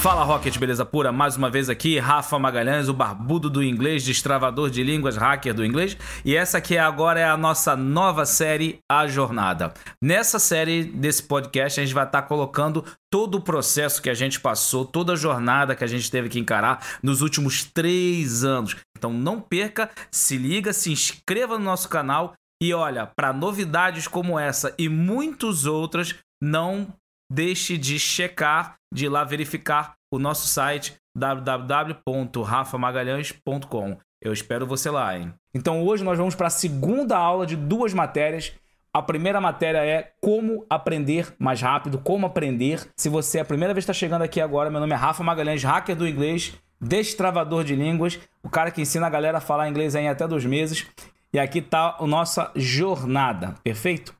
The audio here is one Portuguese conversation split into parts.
Fala Rocket, beleza pura? Mais uma vez aqui, Rafa Magalhães, o barbudo do inglês, destravador de línguas, hacker do inglês. E essa aqui agora é a nossa nova série, A Jornada. Nessa série desse podcast, a gente vai estar colocando todo o processo que a gente passou, toda a jornada que a gente teve que encarar nos últimos três anos. Então não perca, se liga, se inscreva no nosso canal e olha, para novidades como essa e muitas outras, não deixe de checar, de ir lá verificar o nosso site www.rafamagalhães.com. Eu espero você lá, hein? Então hoje nós vamos para a segunda aula de duas matérias. A primeira matéria é como aprender mais rápido, como aprender. Se você é a primeira vez está chegando aqui agora, meu nome é Rafa Magalhães, hacker do inglês, destravador de línguas, o cara que ensina a galera a falar inglês em até dois meses. E aqui está a nossa jornada, perfeito?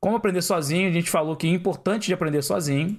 Como aprender sozinho, a gente falou que o importante de aprender sozinho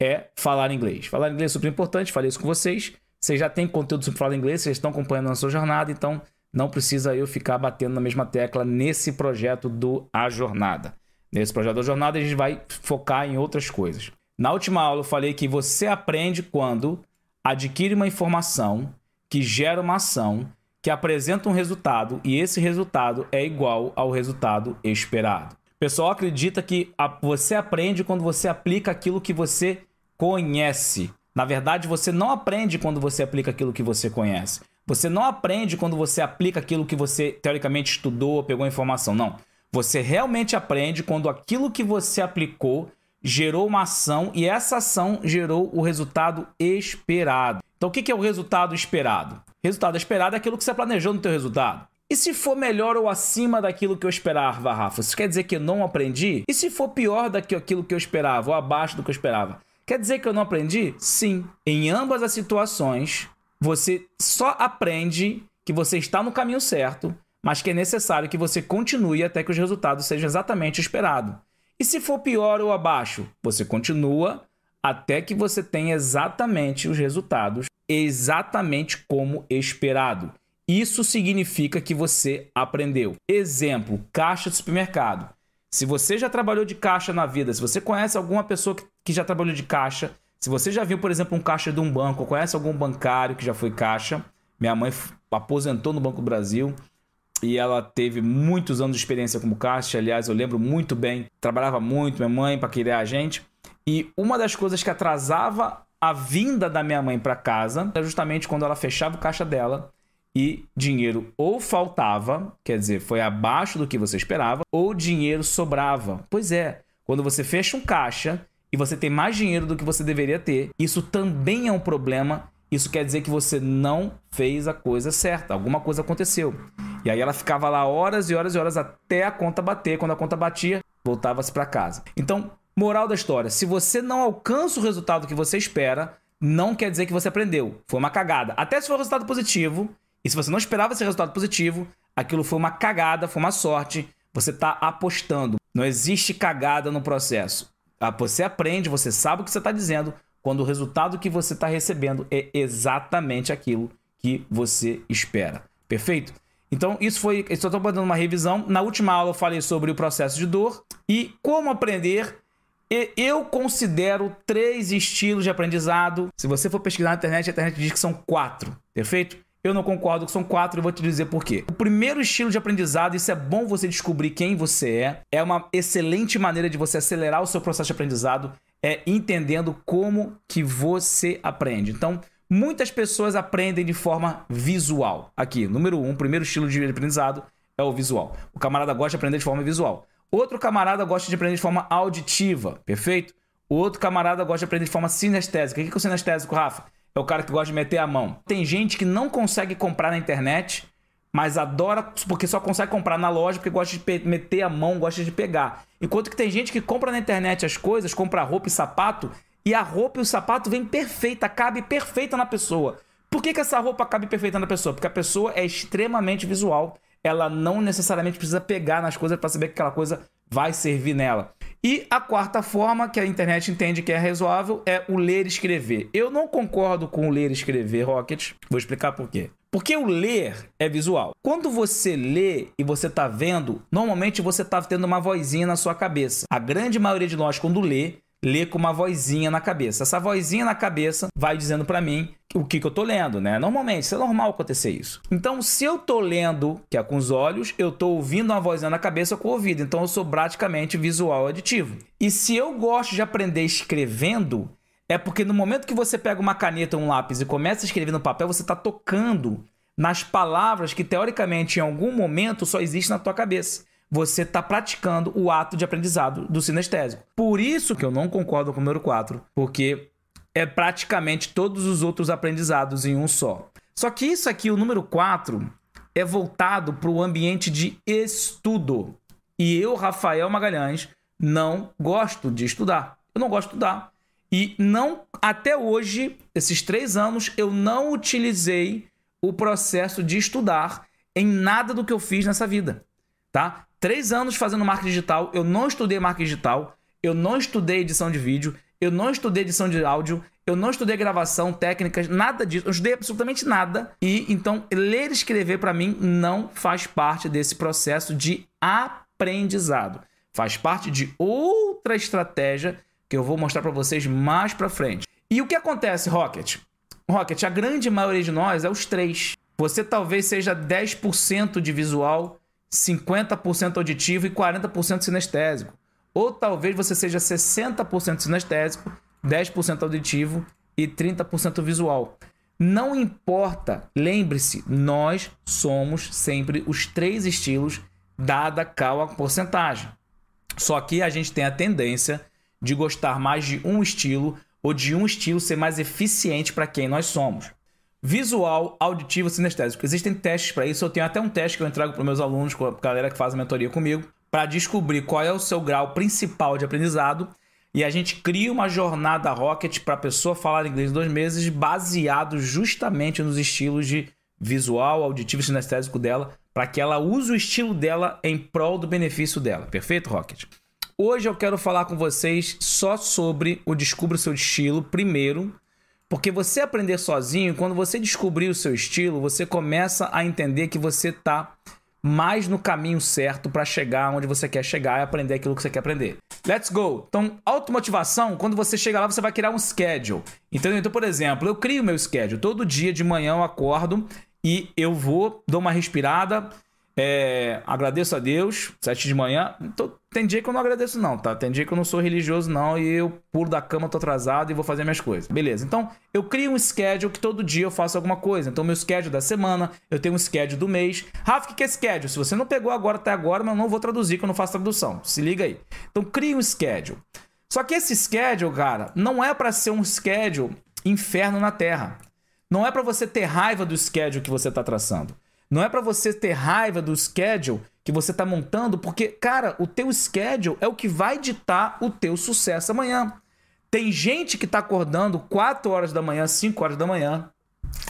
é falar inglês. Falar inglês é super importante, falei isso com vocês. Vocês já têm conteúdo sobre falar inglês, vocês estão acompanhando a sua jornada, então não precisa eu ficar batendo na mesma tecla nesse projeto do A Jornada. Nesse projeto da jornada, a gente vai focar em outras coisas. Na última aula, eu falei que você aprende quando adquire uma informação que gera uma ação que apresenta um resultado e esse resultado é igual ao resultado esperado. Pessoal acredita que você aprende quando você aplica aquilo que você conhece. Na verdade, você não aprende quando você aplica aquilo que você conhece. Você não aprende quando você aplica aquilo que você teoricamente estudou, pegou informação. Não. Você realmente aprende quando aquilo que você aplicou gerou uma ação e essa ação gerou o resultado esperado. Então, o que é o resultado esperado? Resultado esperado é aquilo que você planejou no teu resultado. E se for melhor ou acima daquilo que eu esperava, Rafa? Isso quer dizer que eu não aprendi? E se for pior daquilo que eu esperava ou abaixo do que eu esperava? Quer dizer que eu não aprendi? Sim. Em ambas as situações, você só aprende que você está no caminho certo, mas que é necessário que você continue até que os resultados sejam exatamente esperados. E se for pior ou abaixo, você continua até que você tenha exatamente os resultados exatamente como esperado. Isso significa que você aprendeu. Exemplo: caixa de supermercado. Se você já trabalhou de caixa na vida, se você conhece alguma pessoa que já trabalhou de caixa, se você já viu, por exemplo, um caixa de um banco, conhece algum bancário que já foi caixa, minha mãe aposentou no Banco do Brasil e ela teve muitos anos de experiência como caixa. Aliás, eu lembro muito bem, trabalhava muito, minha mãe, para criar a gente. E uma das coisas que atrasava a vinda da minha mãe para casa era justamente quando ela fechava o caixa dela e dinheiro ou faltava, quer dizer, foi abaixo do que você esperava, ou dinheiro sobrava. Pois é, quando você fecha um caixa e você tem mais dinheiro do que você deveria ter, isso também é um problema. Isso quer dizer que você não fez a coisa certa, alguma coisa aconteceu. E aí ela ficava lá horas e horas e horas até a conta bater. Quando a conta batia, voltava-se para casa. Então, moral da história: se você não alcança o resultado que você espera, não quer dizer que você aprendeu. Foi uma cagada. Até se for um resultado positivo, e se você não esperava esse resultado positivo, aquilo foi uma cagada, foi uma sorte. Você está apostando. Não existe cagada no processo. Ah, você aprende, você sabe o que você está dizendo, quando o resultado que você está recebendo é exatamente aquilo que você espera. Perfeito? Então, isso foi. Estou dando uma revisão. Na última aula, eu falei sobre o processo de dor e como aprender. Eu considero três estilos de aprendizado. Se você for pesquisar na internet, a internet diz que são quatro. Perfeito? Eu não concordo que são quatro e vou te dizer por quê. O primeiro estilo de aprendizado, isso é bom você descobrir quem você é, é uma excelente maneira de você acelerar o seu processo de aprendizado, é entendendo como que você aprende. Então, muitas pessoas aprendem de forma visual. Aqui, número um, primeiro estilo de aprendizado é o visual. O camarada gosta de aprender de forma visual. Outro camarada gosta de aprender de forma auditiva, perfeito? Outro camarada gosta de aprender de forma sinestésica. O que é o sinestésico, Rafa? É o cara que gosta de meter a mão. Tem gente que não consegue comprar na internet, mas adora porque só consegue comprar na loja porque gosta de meter a mão, gosta de pegar. Enquanto que tem gente que compra na internet as coisas, compra roupa e sapato, e a roupa e o sapato vem perfeita, cabe perfeita na pessoa. Por que, que essa roupa cabe perfeita na pessoa? Porque a pessoa é extremamente visual. Ela não necessariamente precisa pegar nas coisas para saber que aquela coisa vai servir nela. E a quarta forma que a internet entende que é razoável é o ler e escrever. Eu não concordo com o ler e escrever, Rocket. Vou explicar por quê. Porque o ler é visual. Quando você lê e você está vendo, normalmente você está tendo uma vozinha na sua cabeça. A grande maioria de nós, quando lê, ler com uma vozinha na cabeça. Essa vozinha na cabeça vai dizendo para mim o que, que eu tô lendo, né? Normalmente, isso é normal acontecer isso. Então, se eu tô lendo, que é com os olhos, eu tô ouvindo uma vozinha na cabeça com o ouvido. Então, eu sou praticamente visual aditivo. E se eu gosto de aprender escrevendo, é porque no momento que você pega uma caneta ou um lápis e começa a escrever no papel, você está tocando nas palavras que, teoricamente, em algum momento só existem na tua cabeça você está praticando o ato de aprendizado do sinestésico. Por isso que eu não concordo com o número 4, porque é praticamente todos os outros aprendizados em um só. Só que isso aqui, o número 4, é voltado para o ambiente de estudo. E eu, Rafael Magalhães, não gosto de estudar. Eu não gosto de estudar. E não, até hoje, esses três anos, eu não utilizei o processo de estudar em nada do que eu fiz nessa vida, tá? Três anos fazendo marketing digital, eu não estudei marketing digital, eu não estudei edição de vídeo, eu não estudei edição de áudio, eu não estudei gravação, técnicas, nada disso. Eu estudei absolutamente nada. E então, ler e escrever para mim não faz parte desse processo de aprendizado. Faz parte de outra estratégia que eu vou mostrar para vocês mais para frente. E o que acontece, Rocket? Rocket, a grande maioria de nós é os três. Você talvez seja 10% de visual, 50% auditivo e 40% sinestésico. Ou talvez você seja 60% sinestésico, 10% auditivo e 30% visual. Não importa, lembre-se, nós somos sempre os três estilos, dada qual a porcentagem. Só que a gente tem a tendência de gostar mais de um estilo ou de um estilo ser mais eficiente para quem nós somos visual, auditivo, sinestésico. Existem testes para isso. Eu tenho até um teste que eu entrego para meus alunos, com a galera que faz a mentoria comigo, para descobrir qual é o seu grau principal de aprendizado. E a gente cria uma jornada Rocket para a pessoa falar inglês em dois meses, baseado justamente nos estilos de visual, auditivo e sinestésico dela, para que ela use o estilo dela em prol do benefício dela. Perfeito, Rocket? Hoje eu quero falar com vocês só sobre o Descubra o Seu Estilo primeiro, porque você aprender sozinho, quando você descobrir o seu estilo, você começa a entender que você está mais no caminho certo para chegar onde você quer chegar e aprender aquilo que você quer aprender. Let's go! Então, automotivação, quando você chega lá, você vai criar um schedule. Entendeu? Então, por exemplo, eu crio meu schedule. Todo dia de manhã eu acordo e eu vou, dou uma respirada, é, agradeço a Deus, sete de manhã. Tô, tem dia que eu não agradeço, não, tá? Tem dia que eu não sou religioso, não, e eu pulo da cama, tô atrasado e vou fazer minhas coisas. Beleza. Então, eu crio um schedule que todo dia eu faço alguma coisa. Então, meu schedule da semana, eu tenho um schedule do mês. Rafa, o que é schedule? Se você não pegou agora até agora, mas eu não vou traduzir, que eu não faço tradução. Se liga aí. Então, cria um schedule. Só que esse schedule, cara, não é para ser um schedule inferno na terra. Não é para você ter raiva do schedule que você tá traçando. Não é para você ter raiva do schedule que você está montando, porque, cara, o teu schedule é o que vai ditar o teu sucesso amanhã. Tem gente que está acordando 4 horas da manhã, 5 horas da manhã,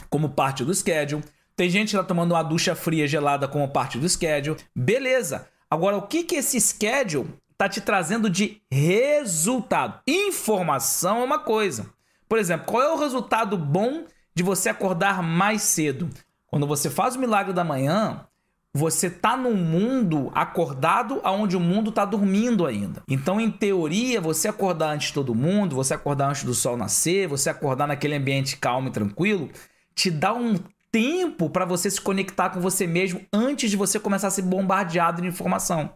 como parte do schedule. Tem gente que está tomando uma ducha fria gelada como parte do schedule. Beleza. Agora, o que, que esse schedule está te trazendo de resultado? Informação é uma coisa. Por exemplo, qual é o resultado bom de você acordar mais cedo? Quando você faz o milagre da manhã, você tá num mundo acordado aonde o mundo tá dormindo ainda. Então, em teoria, você acordar antes de todo mundo, você acordar antes do sol nascer, você acordar naquele ambiente calmo e tranquilo, te dá um tempo para você se conectar com você mesmo antes de você começar a ser bombardeado de informação.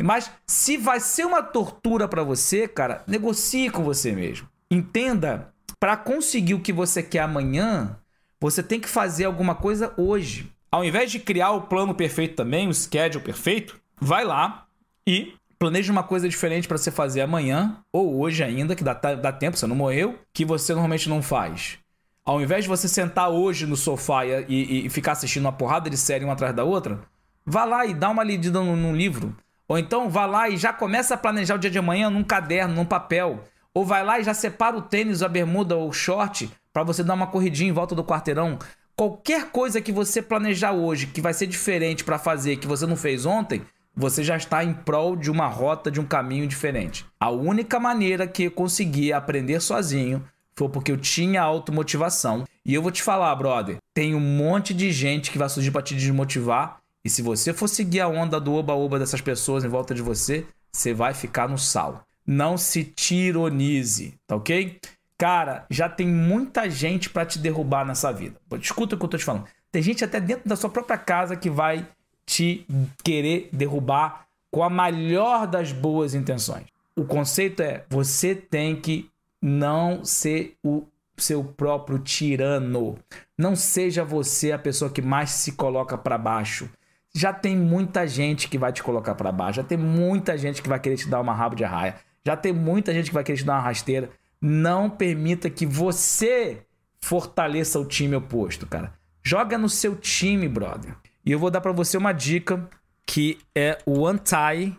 Mas se vai ser uma tortura para você, cara, negocie com você mesmo. Entenda, para conseguir o que você quer amanhã, você tem que fazer alguma coisa hoje. Ao invés de criar o plano perfeito também, o schedule perfeito, vai lá e planeja uma coisa diferente para você fazer amanhã ou hoje ainda, que dá, dá tempo, você não morreu, que você normalmente não faz. Ao invés de você sentar hoje no sofá e, e, e ficar assistindo uma porrada de série uma atrás da outra, vá lá e dá uma lida num livro. Ou então vá lá e já começa a planejar o dia de amanhã num caderno, num papel. Ou vai lá e já separa o tênis, a bermuda ou o short para você dar uma corridinha em volta do quarteirão. Qualquer coisa que você planejar hoje que vai ser diferente para fazer que você não fez ontem, você já está em prol de uma rota, de um caminho diferente. A única maneira que eu consegui aprender sozinho foi porque eu tinha automotivação. E eu vou te falar, brother, tem um monte de gente que vai surgir para te desmotivar. E se você for seguir a onda do oba-oba dessas pessoas em volta de você, você vai ficar no sal. Não se tironize, tá ok? Cara, já tem muita gente para te derrubar nessa vida. Escuta o que eu tô te falando. Tem gente até dentro da sua própria casa que vai te querer derrubar com a melhor das boas intenções. O conceito é: você tem que não ser o seu próprio tirano. Não seja você a pessoa que mais se coloca para baixo. Já tem muita gente que vai te colocar para baixo. Já tem muita gente que vai querer te dar uma rabo de arraia. Já tem muita gente que vai querer te dar uma rasteira. Não permita que você fortaleça o time oposto, cara. Joga no seu time, brother. E eu vou dar para você uma dica que é o anti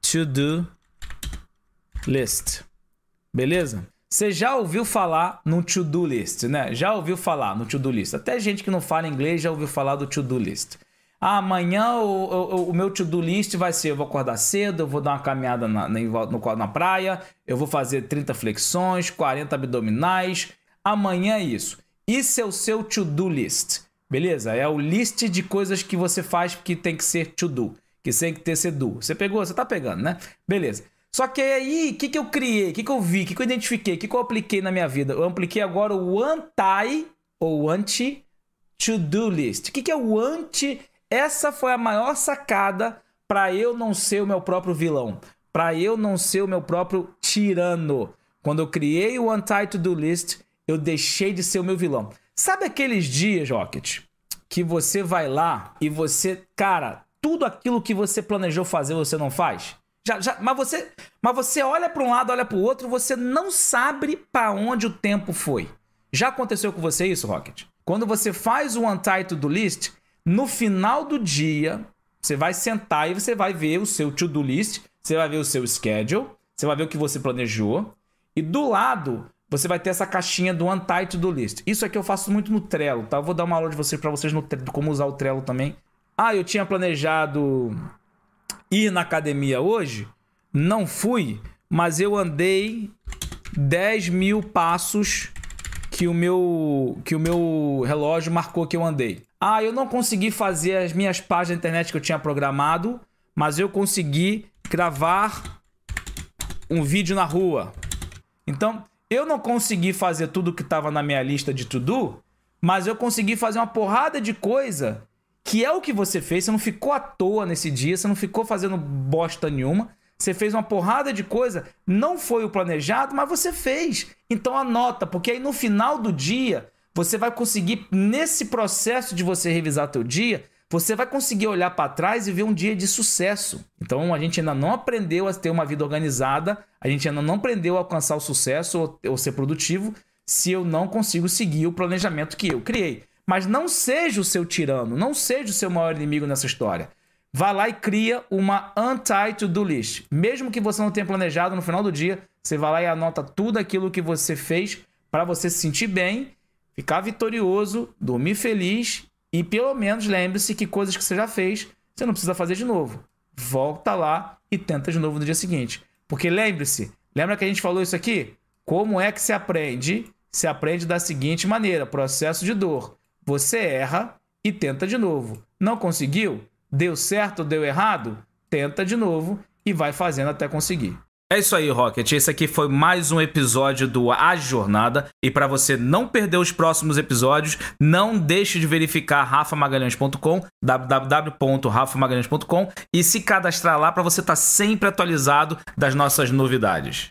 to do list. Beleza? Você já ouviu falar no to-do list, né? Já ouviu falar no to-do list. Até gente que não fala inglês já ouviu falar do to-do list. Ah, amanhã o, o, o meu to-do list vai ser: eu vou acordar cedo, eu vou dar uma caminhada na, na, no, na praia, eu vou fazer 30 flexões, 40 abdominais. Amanhã é isso. Isso é o seu to-do list. Beleza? É o list de coisas que você faz que tem que ser to-do. Que tem que ter ser do. Você pegou? Você tá pegando, né? Beleza. Só que aí, o que, que eu criei? O que, que eu vi? O que, que eu identifiquei? O que, que eu apliquei na minha vida? Eu apliquei agora o anti ou anti-to-do list. O que, que é o anti? Essa foi a maior sacada para eu não ser o meu próprio vilão. Para eu não ser o meu próprio tirano. Quando eu criei o anti-to-do list, eu deixei de ser o meu vilão. Sabe aqueles dias, Rocket, que você vai lá e você, cara, tudo aquilo que você planejou fazer você não faz? Já, já, mas você, mas você olha para um lado, olha para o outro, você não sabe para onde o tempo foi. Já aconteceu com você isso, Rocket? Quando você faz o untitled do list, no final do dia, você vai sentar e você vai ver o seu to-do list, você vai ver o seu schedule, você vai ver o que você planejou, e do lado você vai ter essa caixinha do Untitled do List. Isso aqui eu faço muito no Trello, tá? Eu vou dar uma aula de vocês para vocês no como usar o Trello também. Ah, eu tinha planejado ir na academia hoje, não fui, mas eu andei 10 mil passos que o meu que o meu relógio marcou que eu andei. Ah, eu não consegui fazer as minhas páginas da internet que eu tinha programado, mas eu consegui gravar um vídeo na rua. Então, eu não consegui fazer tudo que estava na minha lista de to-do, mas eu consegui fazer uma porrada de coisa que é o que você fez. Você não ficou à toa nesse dia, você não ficou fazendo bosta nenhuma. Você fez uma porrada de coisa, não foi o planejado, mas você fez. Então anota, porque aí no final do dia, você vai conseguir, nesse processo de você revisar teu dia, você vai conseguir olhar para trás e ver um dia de sucesso. Então a gente ainda não aprendeu a ter uma vida organizada, a gente ainda não aprendeu a alcançar o sucesso ou, ou ser produtivo se eu não consigo seguir o planejamento que eu criei. Mas não seja o seu tirano, não seja o seu maior inimigo nessa história. Vá lá e cria uma anti-to-do list. Mesmo que você não tenha planejado no final do dia, você vai lá e anota tudo aquilo que você fez para você se sentir bem, ficar vitorioso, dormir feliz e pelo menos lembre-se que coisas que você já fez, você não precisa fazer de novo. Volta lá e tenta de novo no dia seguinte. Porque lembre-se, lembra que a gente falou isso aqui? Como é que se aprende? Se aprende da seguinte maneira: processo de dor. Você erra e tenta de novo. Não conseguiu? Deu certo ou deu errado? Tenta de novo e vai fazendo até conseguir. É isso aí, Rocket. Esse aqui foi mais um episódio do A Jornada. E para você não perder os próximos episódios, não deixe de verificar rafamagalhães.com, www.rafamagalhães.com e se cadastrar lá para você estar tá sempre atualizado das nossas novidades.